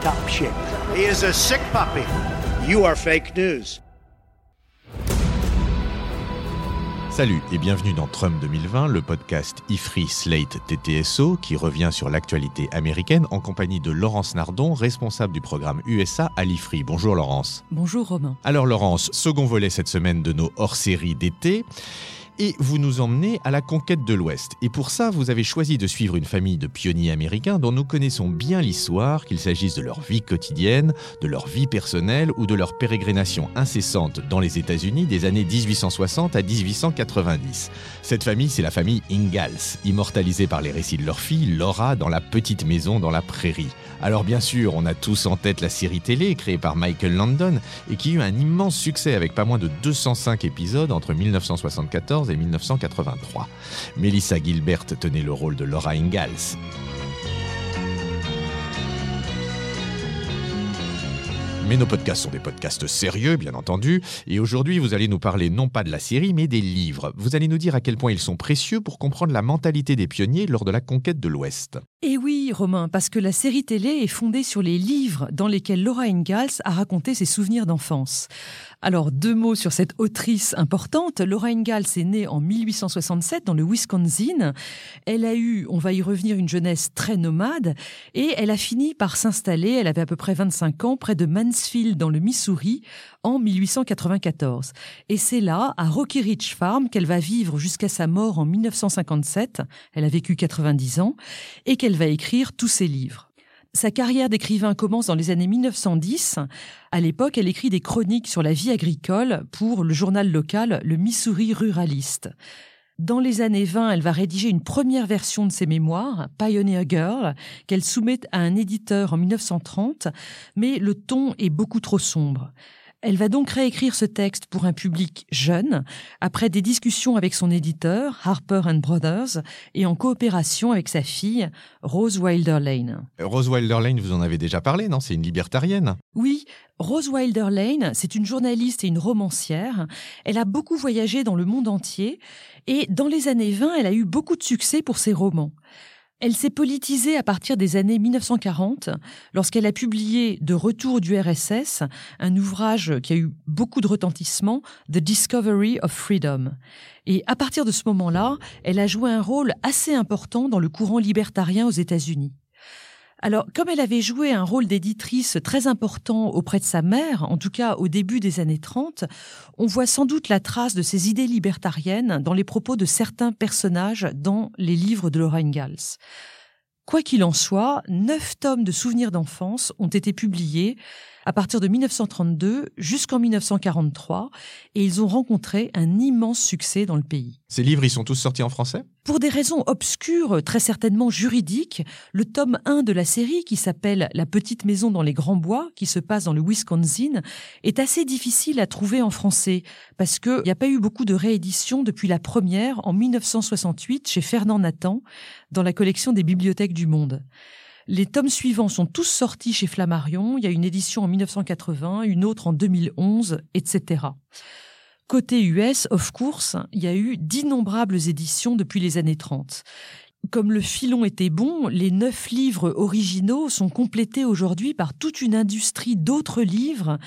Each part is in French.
top shape. He is a sick puppy. You are fake news. Salut et bienvenue dans Trump 2020, le podcast IFRI Slate TTSO qui revient sur l'actualité américaine en compagnie de Laurence Nardon, responsable du programme USA à l'IFRI. Bonjour Laurence. Bonjour Romain. Alors Laurence, second volet cette semaine de nos hors-séries d'été. Et vous nous emmenez à la conquête de l'Ouest. Et pour ça, vous avez choisi de suivre une famille de pionniers américains dont nous connaissons bien l'histoire, qu'il s'agisse de leur vie quotidienne, de leur vie personnelle ou de leur pérégrination incessante dans les États-Unis des années 1860 à 1890. Cette famille, c'est la famille Ingalls, immortalisée par les récits de leur fille, Laura, dans la petite maison dans la prairie. Alors bien sûr, on a tous en tête la série télé créée par Michael Landon et qui eut un immense succès avec pas moins de 205 épisodes entre 1974 et 1983. Melissa Gilbert tenait le rôle de Laura Ingalls. Mais nos podcasts sont des podcasts sérieux, bien entendu, et aujourd'hui vous allez nous parler non pas de la série, mais des livres. Vous allez nous dire à quel point ils sont précieux pour comprendre la mentalité des pionniers lors de la conquête de l'Ouest. Et oui, Romain, parce que la série télé est fondée sur les livres dans lesquels Laura Ingalls a raconté ses souvenirs d'enfance. Alors, deux mots sur cette autrice importante. Laura Ingalls est née en 1867 dans le Wisconsin. Elle a eu, on va y revenir, une jeunesse très nomade et elle a fini par s'installer, elle avait à peu près 25 ans, près de Mansfield dans le Missouri en 1894. Et c'est là, à Rocky Ridge Farm, qu'elle va vivre jusqu'à sa mort en 1957. Elle a vécu 90 ans et qu'elle va écrire tous ses livres. Sa carrière d'écrivain commence dans les années 1910. À l'époque, elle écrit des chroniques sur la vie agricole pour le journal local, le Missouri Ruraliste. Dans les années 20, elle va rédiger une première version de ses mémoires, Pioneer Girl, qu'elle soumet à un éditeur en 1930, mais le ton est beaucoup trop sombre. Elle va donc réécrire ce texte pour un public jeune, après des discussions avec son éditeur, Harper and Brothers, et en coopération avec sa fille, Rose Wilder Lane. Rose Wilder Lane, vous en avez déjà parlé, non? C'est une libertarienne. Oui, Rose Wilder Lane, c'est une journaliste et une romancière. Elle a beaucoup voyagé dans le monde entier et dans les années 20, elle a eu beaucoup de succès pour ses romans. Elle s'est politisée à partir des années 1940 lorsqu'elle a publié De retour du RSS, un ouvrage qui a eu beaucoup de retentissement, The Discovery of Freedom. Et à partir de ce moment-là, elle a joué un rôle assez important dans le courant libertarien aux États-Unis. Alors, comme elle avait joué un rôle d'éditrice très important auprès de sa mère, en tout cas au début des années 30, on voit sans doute la trace de ses idées libertariennes dans les propos de certains personnages dans les livres de Laura Ingalls. Quoi qu'il en soit, neuf tomes de souvenirs d'enfance ont été publiés à partir de 1932 jusqu'en 1943 et ils ont rencontré un immense succès dans le pays. Ces livres, ils sont tous sortis en français? Pour des raisons obscures, très certainement juridiques, le tome 1 de la série, qui s'appelle La petite maison dans les grands bois, qui se passe dans le Wisconsin, est assez difficile à trouver en français, parce qu'il n'y a pas eu beaucoup de rééditions depuis la première en 1968 chez Fernand Nathan, dans la collection des bibliothèques du monde. Les tomes suivants sont tous sortis chez Flammarion. Il y a une édition en 1980, une autre en 2011, etc. Côté US, of course, il y a eu d'innombrables éditions depuis les années 30. Comme le filon était bon, les neuf livres originaux sont complétés aujourd'hui par toute une industrie d'autres livres,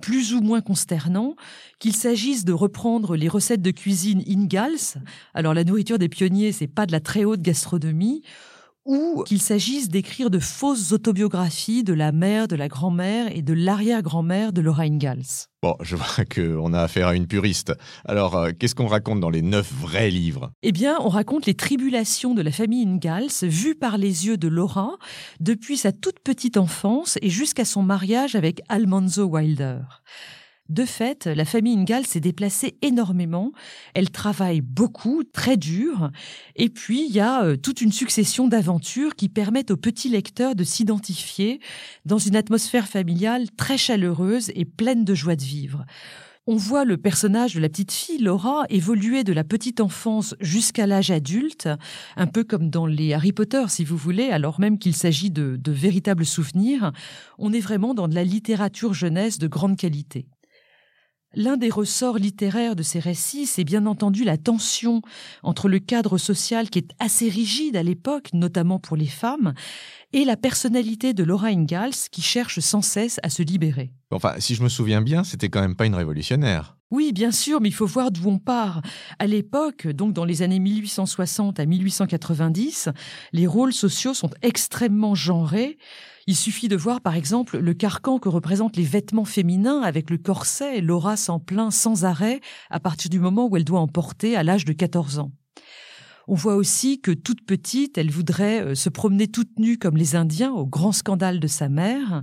plus ou moins consternants, qu'il s'agisse de reprendre les recettes de cuisine Ingalls. Alors la nourriture des pionniers, c'est pas de la très haute gastronomie, ou qu'il s'agisse d'écrire de fausses autobiographies de la mère, de la grand-mère et de l'arrière-grand-mère de Laura Ingalls. Bon, je vois qu'on a affaire à une puriste. Alors, euh, qu'est-ce qu'on raconte dans les neuf vrais livres? Eh bien, on raconte les tribulations de la famille Ingalls vues par les yeux de Laura depuis sa toute petite enfance et jusqu'à son mariage avec Almanzo Wilder. De fait, la famille Ingalls s'est déplacée énormément. Elle travaille beaucoup, très dur. Et puis, il y a euh, toute une succession d'aventures qui permettent aux petits lecteurs de s'identifier dans une atmosphère familiale très chaleureuse et pleine de joie de vivre. On voit le personnage de la petite fille, Laura, évoluer de la petite enfance jusqu'à l'âge adulte, un peu comme dans les Harry Potter, si vous voulez, alors même qu'il s'agit de, de véritables souvenirs. On est vraiment dans de la littérature jeunesse de grande qualité. L'un des ressorts littéraires de ces récits, c'est bien entendu la tension entre le cadre social qui est assez rigide à l'époque, notamment pour les femmes, et la personnalité de Laura Ingalls qui cherche sans cesse à se libérer. Enfin, si je me souviens bien, c'était quand même pas une révolutionnaire. Oui, bien sûr, mais il faut voir d'où on part. À l'époque, donc dans les années 1860 à 1890, les rôles sociaux sont extrêmement genrés. Il suffit de voir par exemple le carcan que représentent les vêtements féminins avec le corset, Laura s'en plaint sans arrêt à partir du moment où elle doit en porter à l'âge de 14 ans. On voit aussi que toute petite, elle voudrait euh, se promener toute nue comme les Indiens au grand scandale de sa mère.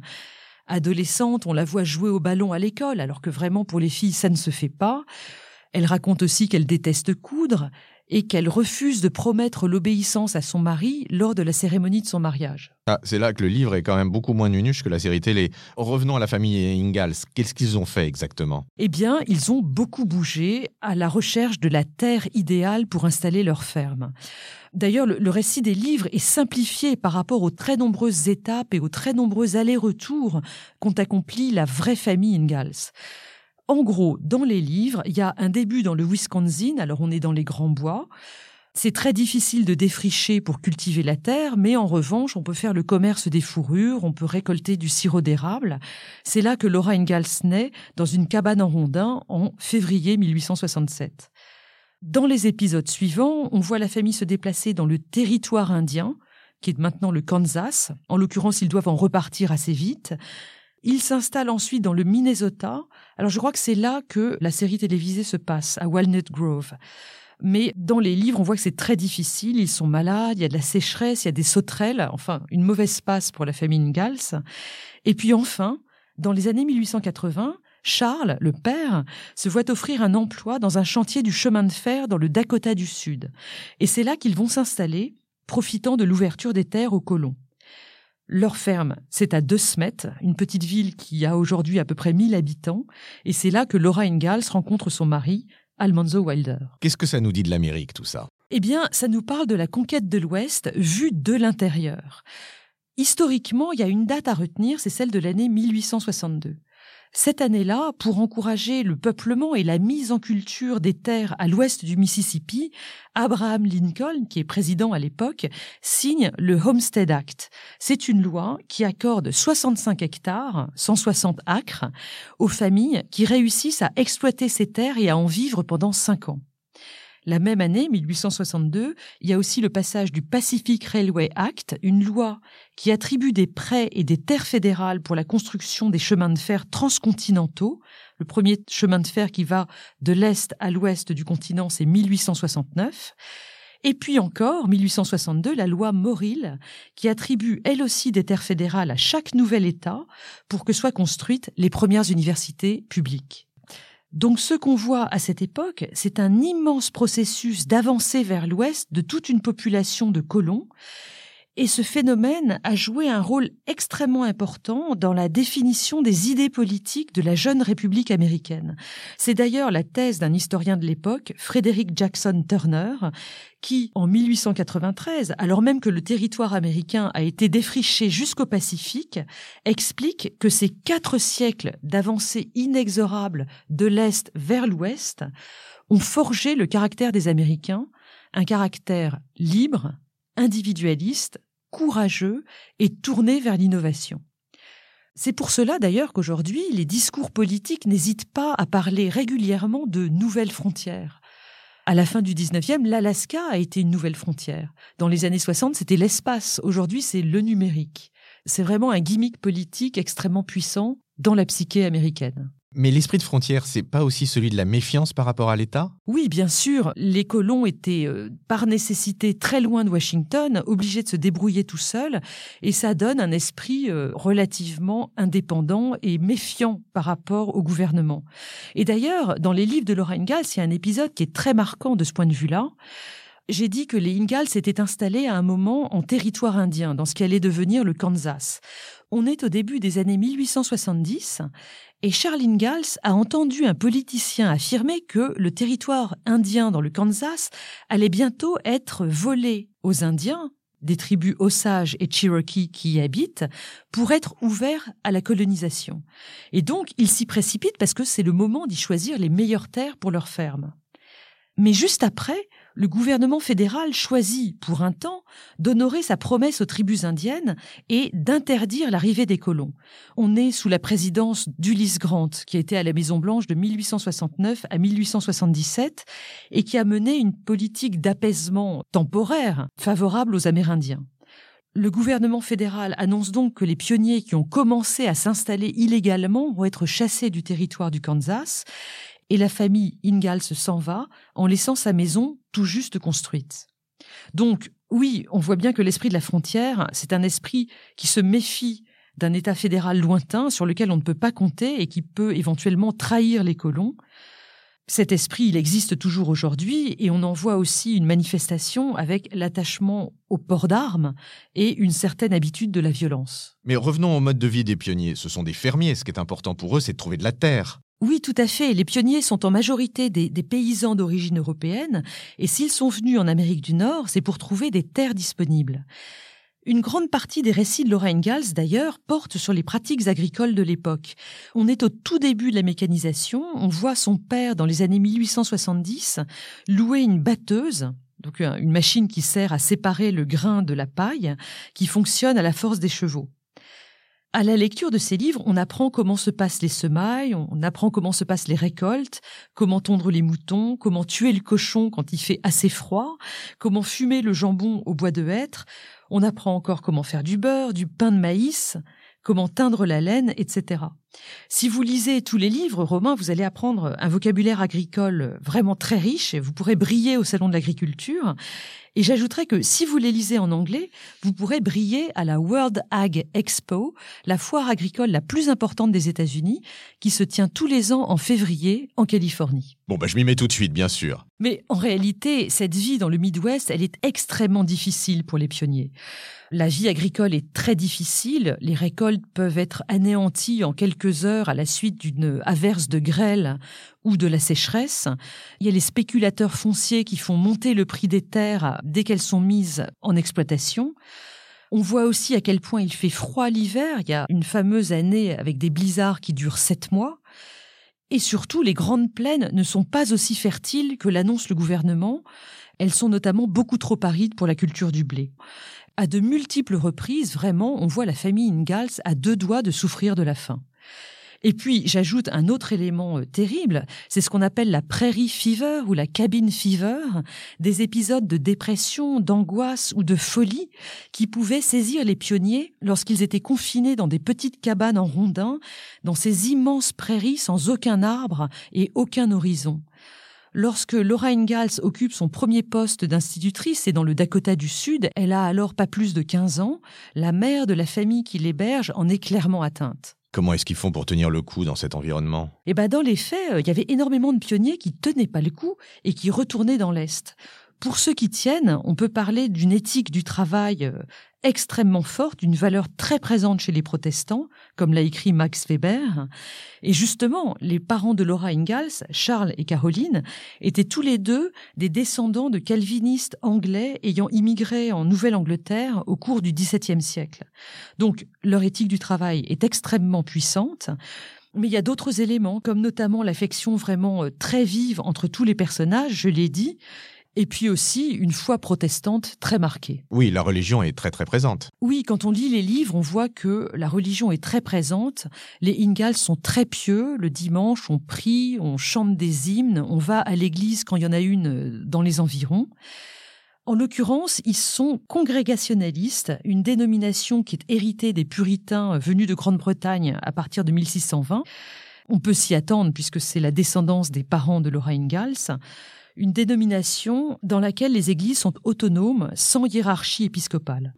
Adolescente, on la voit jouer au ballon à l'école, alors que vraiment pour les filles, ça ne se fait pas. Elle raconte aussi qu'elle déteste coudre et qu'elle refuse de promettre l'obéissance à son mari lors de la cérémonie de son mariage. Ah, c'est là que le livre est quand même beaucoup moins nunuche que la série télé. Revenons à la famille Ingalls. Qu'est-ce qu'ils ont fait exactement? Eh bien, ils ont beaucoup bougé à la recherche de la terre idéale pour installer leur ferme. D'ailleurs, le, le, récit des livres est simplifié par rapport aux très nombreuses étapes et aux très nombreux allers-retours qu'ont accompli la vraie famille Ingalls. En gros, dans les livres, il y a un début dans le Wisconsin, alors on est dans les grands bois. C'est très difficile de défricher pour cultiver la terre, mais en revanche, on peut faire le commerce des fourrures, on peut récolter du sirop d'érable. C'est là que Laura Ingalls naît, dans une cabane en rondin, en février 1867. Dans les épisodes suivants, on voit la famille se déplacer dans le territoire indien, qui est maintenant le Kansas. En l'occurrence, ils doivent en repartir assez vite. Ils s'installent ensuite dans le Minnesota. Alors je crois que c'est là que la série télévisée se passe, à Walnut Grove. Mais dans les livres, on voit que c'est très difficile. Ils sont malades, il y a de la sécheresse, il y a des sauterelles, enfin une mauvaise passe pour la famille Ingalls. Et puis enfin, dans les années 1880, Charles, le père, se voit offrir un emploi dans un chantier du chemin de fer dans le Dakota du Sud. Et c'est là qu'ils vont s'installer, profitant de l'ouverture des terres aux colons. Leur ferme, c'est à De Smet, une petite ville qui a aujourd'hui à peu près 1000 habitants, et c'est là que Laura Ingalls rencontre son mari, Almanzo Wilder. Qu'est-ce que ça nous dit de l'Amérique, tout ça? Eh bien, ça nous parle de la conquête de l'Ouest vue de l'intérieur. Historiquement, il y a une date à retenir, c'est celle de l'année 1862. Cette année-là, pour encourager le peuplement et la mise en culture des terres à l'ouest du Mississippi, Abraham Lincoln, qui est président à l'époque, signe le Homestead Act. C'est une loi qui accorde 65 hectares, 160 acres, aux familles qui réussissent à exploiter ces terres et à en vivre pendant cinq ans. La même année, 1862, il y a aussi le passage du Pacific Railway Act, une loi qui attribue des prêts et des terres fédérales pour la construction des chemins de fer transcontinentaux. Le premier chemin de fer qui va de l'est à l'ouest du continent, c'est 1869. Et puis encore, 1862, la loi Morrill, qui attribue elle aussi des terres fédérales à chaque nouvel État pour que soient construites les premières universités publiques. Donc ce qu'on voit à cette époque, c'est un immense processus d'avancée vers l'ouest de toute une population de colons et ce phénomène a joué un rôle extrêmement important dans la définition des idées politiques de la jeune République américaine. C'est d'ailleurs la thèse d'un historien de l'époque, Frederick Jackson Turner, qui, en 1893, alors même que le territoire américain a été défriché jusqu'au Pacifique, explique que ces quatre siècles d'avancée inexorable de l'Est vers l'Ouest ont forgé le caractère des Américains, un caractère libre, individualiste, courageux et tourné vers l'innovation. C'est pour cela d'ailleurs qu'aujourd'hui, les discours politiques n'hésitent pas à parler régulièrement de nouvelles frontières. À la fin du 19e, l'Alaska a été une nouvelle frontière. Dans les années 60, c'était l'espace. Aujourd'hui, c'est le numérique. C'est vraiment un gimmick politique extrêmement puissant dans la psyché américaine. Mais l'esprit de frontière, c'est pas aussi celui de la méfiance par rapport à l'État? Oui, bien sûr. Les colons étaient, euh, par nécessité, très loin de Washington, obligés de se débrouiller tout seuls, et ça donne un esprit euh, relativement indépendant et méfiant par rapport au gouvernement. Et d'ailleurs, dans les livres de Laura Ingalls, il y a un épisode qui est très marquant de ce point de vue-là. J'ai dit que les Ingalls s'étaient installés à un moment en territoire indien, dans ce qui allait devenir le Kansas. On est au début des années 1870 et Charles Ingalls a entendu un politicien affirmer que le territoire indien dans le Kansas allait bientôt être volé aux Indiens, des tribus Osage et Cherokee qui y habitent, pour être ouvert à la colonisation. Et donc, il s'y précipite parce que c'est le moment d'y choisir les meilleures terres pour leur ferme. Mais juste après, le gouvernement fédéral choisit, pour un temps, d'honorer sa promesse aux tribus indiennes et d'interdire l'arrivée des colons. On est sous la présidence d'Ulysse Grant, qui été à la Maison-Blanche de 1869 à 1877 et qui a mené une politique d'apaisement temporaire favorable aux Amérindiens. Le gouvernement fédéral annonce donc que les pionniers qui ont commencé à s'installer illégalement vont être chassés du territoire du Kansas et la famille Ingalls s'en va en laissant sa maison tout juste construite. Donc, oui, on voit bien que l'esprit de la frontière, c'est un esprit qui se méfie d'un État fédéral lointain sur lequel on ne peut pas compter et qui peut éventuellement trahir les colons. Cet esprit, il existe toujours aujourd'hui et on en voit aussi une manifestation avec l'attachement au port d'armes et une certaine habitude de la violence. Mais revenons au mode de vie des pionniers. Ce sont des fermiers. Ce qui est important pour eux, c'est de trouver de la terre. Oui, tout à fait. Les pionniers sont en majorité des, paysans d'origine européenne, et s'ils sont venus en Amérique du Nord, c'est pour trouver des terres disponibles. Une grande partie des récits de Laura Ingalls, d'ailleurs, portent sur les pratiques agricoles de l'époque. On est au tout début de la mécanisation. On voit son père, dans les années 1870, louer une batteuse, donc une machine qui sert à séparer le grain de la paille, qui fonctionne à la force des chevaux. À la lecture de ces livres, on apprend comment se passent les semailles, on apprend comment se passent les récoltes, comment tondre les moutons, comment tuer le cochon quand il fait assez froid, comment fumer le jambon au bois de hêtre. On apprend encore comment faire du beurre, du pain de maïs, comment teindre la laine, etc. Si vous lisez tous les livres romains, vous allez apprendre un vocabulaire agricole vraiment très riche et vous pourrez briller au salon de l'agriculture. Et j'ajouterais que si vous les lisez en anglais, vous pourrez briller à la World Ag Expo, la foire agricole la plus importante des États-Unis, qui se tient tous les ans en février en Californie. Bon, bah, je m'y mets tout de suite, bien sûr. Mais en réalité, cette vie dans le Midwest, elle est extrêmement difficile pour les pionniers. La vie agricole est très difficile, les récoltes peuvent être anéanties en quelques heures à la suite d'une averse de grêle ou de la sécheresse. Il y a les spéculateurs fonciers qui font monter le prix des terres dès qu'elles sont mises en exploitation. On voit aussi à quel point il fait froid l'hiver. Il y a une fameuse année avec des blizzards qui durent sept mois. Et surtout, les grandes plaines ne sont pas aussi fertiles que l'annonce le gouvernement. Elles sont notamment beaucoup trop arides pour la culture du blé. À de multiples reprises, vraiment, on voit la famille Ingalls à deux doigts de souffrir de la faim. Et puis, j'ajoute un autre élément euh, terrible, c'est ce qu'on appelle la prairie fever ou la cabine fever, des épisodes de dépression, d'angoisse ou de folie qui pouvaient saisir les pionniers lorsqu'ils étaient confinés dans des petites cabanes en rondins, dans ces immenses prairies sans aucun arbre et aucun horizon. Lorsque Laura Ingalls occupe son premier poste d'institutrice et dans le Dakota du Sud, elle a alors pas plus de 15 ans, la mère de la famille qui l'héberge en est clairement atteinte. Comment est-ce qu'ils font pour tenir le coup dans cet environnement? Eh ben, dans les faits, euh, il y avait énormément de pionniers qui tenaient pas le coup et qui retournaient dans l'Est. Pour ceux qui tiennent, on peut parler d'une éthique du travail euh, extrêmement forte, d'une valeur très présente chez les protestants, comme l'a écrit Max Weber. Et justement, les parents de Laura Ingalls, Charles et Caroline, étaient tous les deux des descendants de calvinistes anglais ayant immigré en Nouvelle-Angleterre au cours du XVIIe siècle. Donc, leur éthique du travail est extrêmement puissante. Mais il y a d'autres éléments, comme notamment l'affection vraiment euh, très vive entre tous les personnages, je l'ai dit, et puis aussi une foi protestante très marquée. Oui, la religion est très très présente. Oui, quand on lit les livres, on voit que la religion est très présente. Les Ingalls sont très pieux. Le dimanche, on prie, on chante des hymnes, on va à l'église quand il y en a une euh, dans les environs. En l'occurrence, ils sont congrégationalistes, une dénomination qui est héritée des puritains venus de Grande-Bretagne à partir de 1620. On peut s'y attendre puisque c'est la descendance des parents de Laura Ingalls une dénomination dans laquelle les églises sont autonomes, sans hiérarchie épiscopale.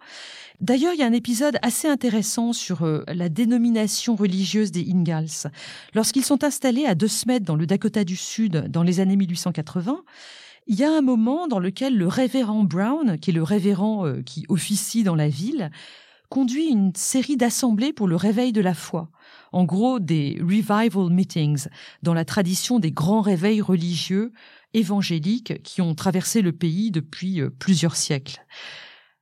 D'ailleurs, il y a un épisode assez intéressant sur euh, la dénomination religieuse des Ingalls. Lorsqu'ils sont installés à deux semaines dans le Dakota du Sud dans les années 1880, il y a un moment dans lequel le révérend Brown, qui est le révérend euh, qui officie dans la ville, conduit une série d'assemblées pour le réveil de la foi. En gros, des revival meetings, dans la tradition des grands réveils religieux évangéliques qui ont traversé le pays depuis euh, plusieurs siècles.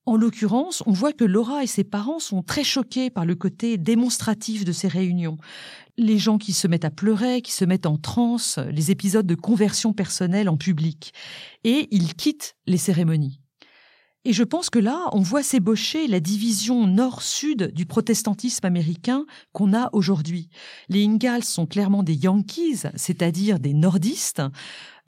En l'occurrence, on voit que Laura et ses parents sont très choqués par le côté démonstratif de ces réunions. Les gens qui se mettent à pleurer, qui se mettent en transe, les épisodes de conversion personnelle en public. Et ils quittent les cérémonies. Et je pense que là, on voit s'ébaucher la division nord-sud du protestantisme américain qu'on a aujourd'hui. Les Ingalls sont clairement des Yankees, c'est-à-dire des nordistes,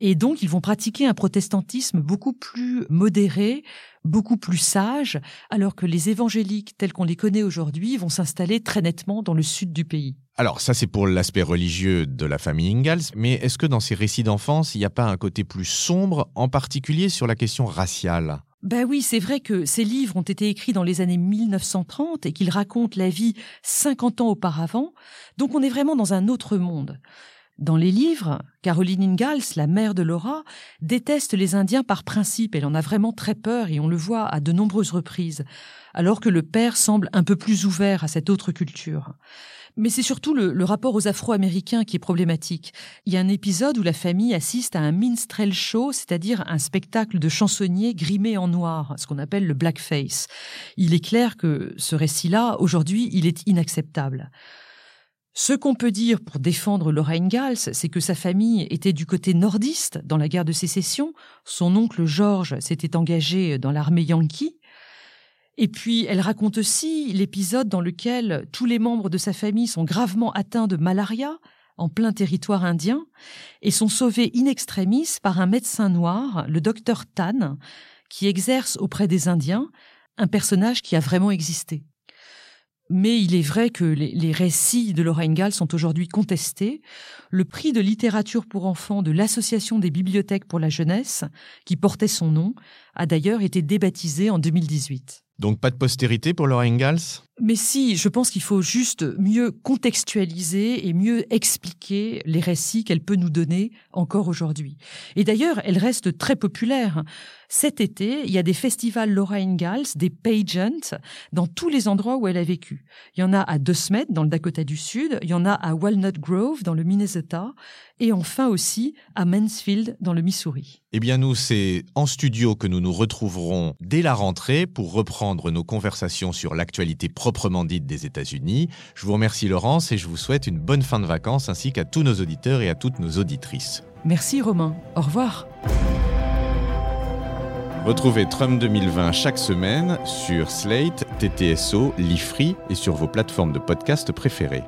et donc, ils vont pratiquer un protestantisme beaucoup plus modéré, beaucoup plus sage, alors que les évangéliques tels qu'on les connaît aujourd'hui vont s'installer très nettement dans le sud du pays. Alors ça c'est pour l'aspect religieux de la famille Ingalls, mais est-ce que dans ces récits d'enfance, il n'y a pas un côté plus sombre, en particulier sur la question raciale? Ben oui, c'est vrai que ces livres ont été écrits dans les années 1930 et qu'ils racontent la vie 50 ans auparavant, donc on est vraiment dans un autre monde. Dans les livres, Caroline Ingalls, la mère de Laura, déteste les Indiens par principe. Elle en a vraiment très peur et on le voit à de nombreuses reprises, alors que le père semble un peu plus ouvert à cette autre culture. Mais c'est surtout le, rapport aux Afro-Américains qui est problématique. Il y a un épisode où la famille assiste à un minstrel show, c'est-à-dire un spectacle de chansonniers grimés en noir, ce qu'on appelle le blackface. Il est clair que ce récit-là, aujourd'hui, il est inacceptable. Ce qu'on peut dire pour défendre Laura Ingalls, c'est que sa famille était du côté nordiste dans la guerre de sécession. Son oncle George s'était engagé dans l'armée yankee. Et puis, elle raconte aussi l'épisode dans lequel tous les membres de sa famille sont gravement atteints de malaria en plein territoire indien et sont sauvés in extremis par un médecin noir, le docteur Tan, qui exerce auprès des Indiens, un personnage qui a vraiment existé. Mais il est vrai que les, récits de Laura sont aujourd'hui contestés. Le prix de littérature pour enfants de l'Association des bibliothèques pour la jeunesse, qui portait son nom, a d'ailleurs été débaptisé en 2018. Donc pas de postérité pour Laura Ingalls? Mais si, je pense qu'il faut juste mieux contextualiser et mieux expliquer les récits qu'elle peut nous donner encore aujourd'hui. Et d'ailleurs, elle reste très populaire. Cet été, il y a des festivals Laura Ingalls, des pageants, dans tous les endroits où elle a vécu. Il y en a à De Smet, dans le Dakota du Sud, il y en a à Walnut Grove, dans le Minnesota, et enfin aussi à Mansfield, dans le Missouri. Eh bien nous, c'est en studio que nous nous retrouverons dès la rentrée pour reprendre nos conversations sur l'actualité proprement dite des États-Unis. Je vous remercie Laurence et je vous souhaite une bonne fin de vacances ainsi qu'à tous nos auditeurs et à toutes nos auditrices. Merci Romain. Au revoir. Retrouvez Trump 2020 chaque semaine sur Slate, TTSO, Lifree et sur vos plateformes de podcast préférées.